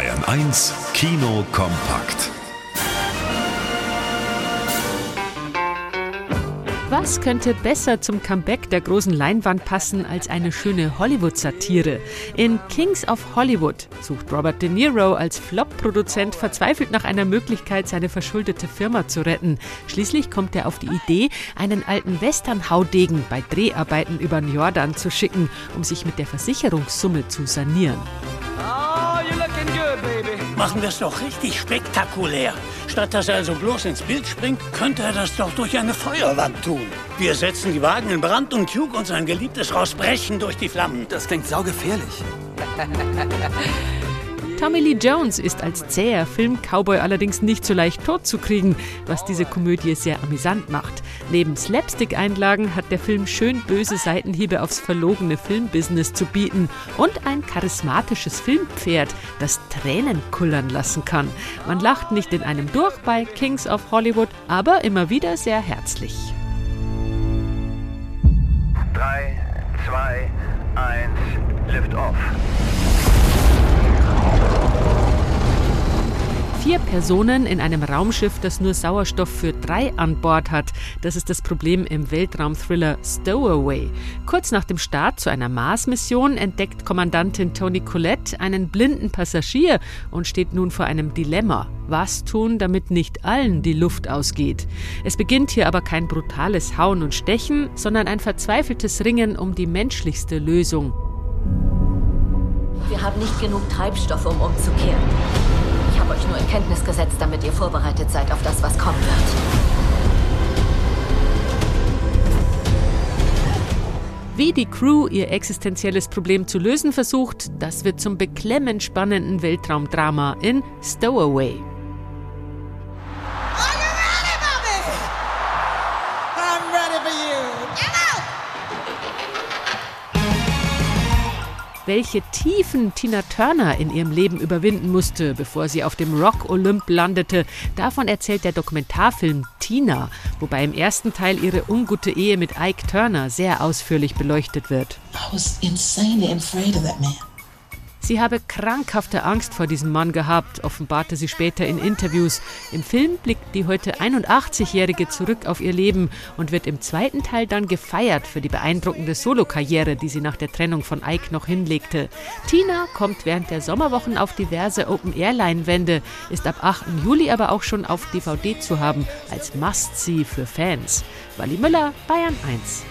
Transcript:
Bayern 1 Kino kompakt. Was könnte besser zum Comeback der großen Leinwand passen als eine schöne Hollywood-Satire? In Kings of Hollywood sucht Robert De Niro als Flop-Produzent verzweifelt nach einer Möglichkeit, seine verschuldete Firma zu retten. Schließlich kommt er auf die Idee, einen alten Western-Haudegen bei Dreharbeiten über den Jordan zu schicken, um sich mit der Versicherungssumme zu sanieren. Machen wir es doch richtig spektakulär. Statt dass er also bloß ins Bild springt, könnte er das doch durch eine Feuerwand tun. Wir setzen die Wagen in Brand und Duke und sein geliebtes Ross brechen durch die Flammen. Das klingt saugefährlich. Tommy Lee Jones ist als zäher Film-Cowboy allerdings nicht so leicht totzukriegen, was diese Komödie sehr amüsant macht. Neben Slapstick-Einlagen hat der Film schön böse Seitenhiebe aufs verlogene Filmbusiness zu bieten und ein charismatisches Filmpferd, das Tränen kullern lassen kann. Man lacht nicht in einem durch bei Kings of Hollywood, aber immer wieder sehr herzlich. 3, 2, 1, Lift off. Vier Personen in einem Raumschiff, das nur Sauerstoff für drei an Bord hat. Das ist das Problem im Weltraumthriller Stowaway. Kurz nach dem Start zu einer Mars-Mission entdeckt Kommandantin Toni Collette einen blinden Passagier und steht nun vor einem Dilemma. Was tun, damit nicht allen die Luft ausgeht? Es beginnt hier aber kein brutales Hauen und Stechen, sondern ein verzweifeltes Ringen um die menschlichste Lösung. Wir haben nicht genug Treibstoff, um umzukehren. Habe euch nur in Kenntnis gesetzt, damit ihr vorbereitet seid auf das, was kommen wird. Wie die Crew ihr existenzielles Problem zu lösen versucht, das wird zum beklemmend spannenden Weltraumdrama in Stowaway. Welche Tiefen Tina Turner in ihrem Leben überwinden musste, bevor sie auf dem Rock Olymp landete. Davon erzählt der Dokumentarfilm Tina, wobei im ersten Teil ihre ungute Ehe mit Ike Turner sehr ausführlich beleuchtet wird. I was insanely afraid of that man. Sie habe krankhafte Angst vor diesem Mann gehabt, offenbarte sie später in Interviews. Im Film blickt die heute 81-Jährige zurück auf ihr Leben und wird im zweiten Teil dann gefeiert für die beeindruckende Solokarriere, die sie nach der Trennung von Ike noch hinlegte. Tina kommt während der Sommerwochen auf diverse Open-Air-Leinwände, ist ab 8. Juli aber auch schon auf DVD zu haben, als Must-See für Fans. Wally Müller, Bayern 1.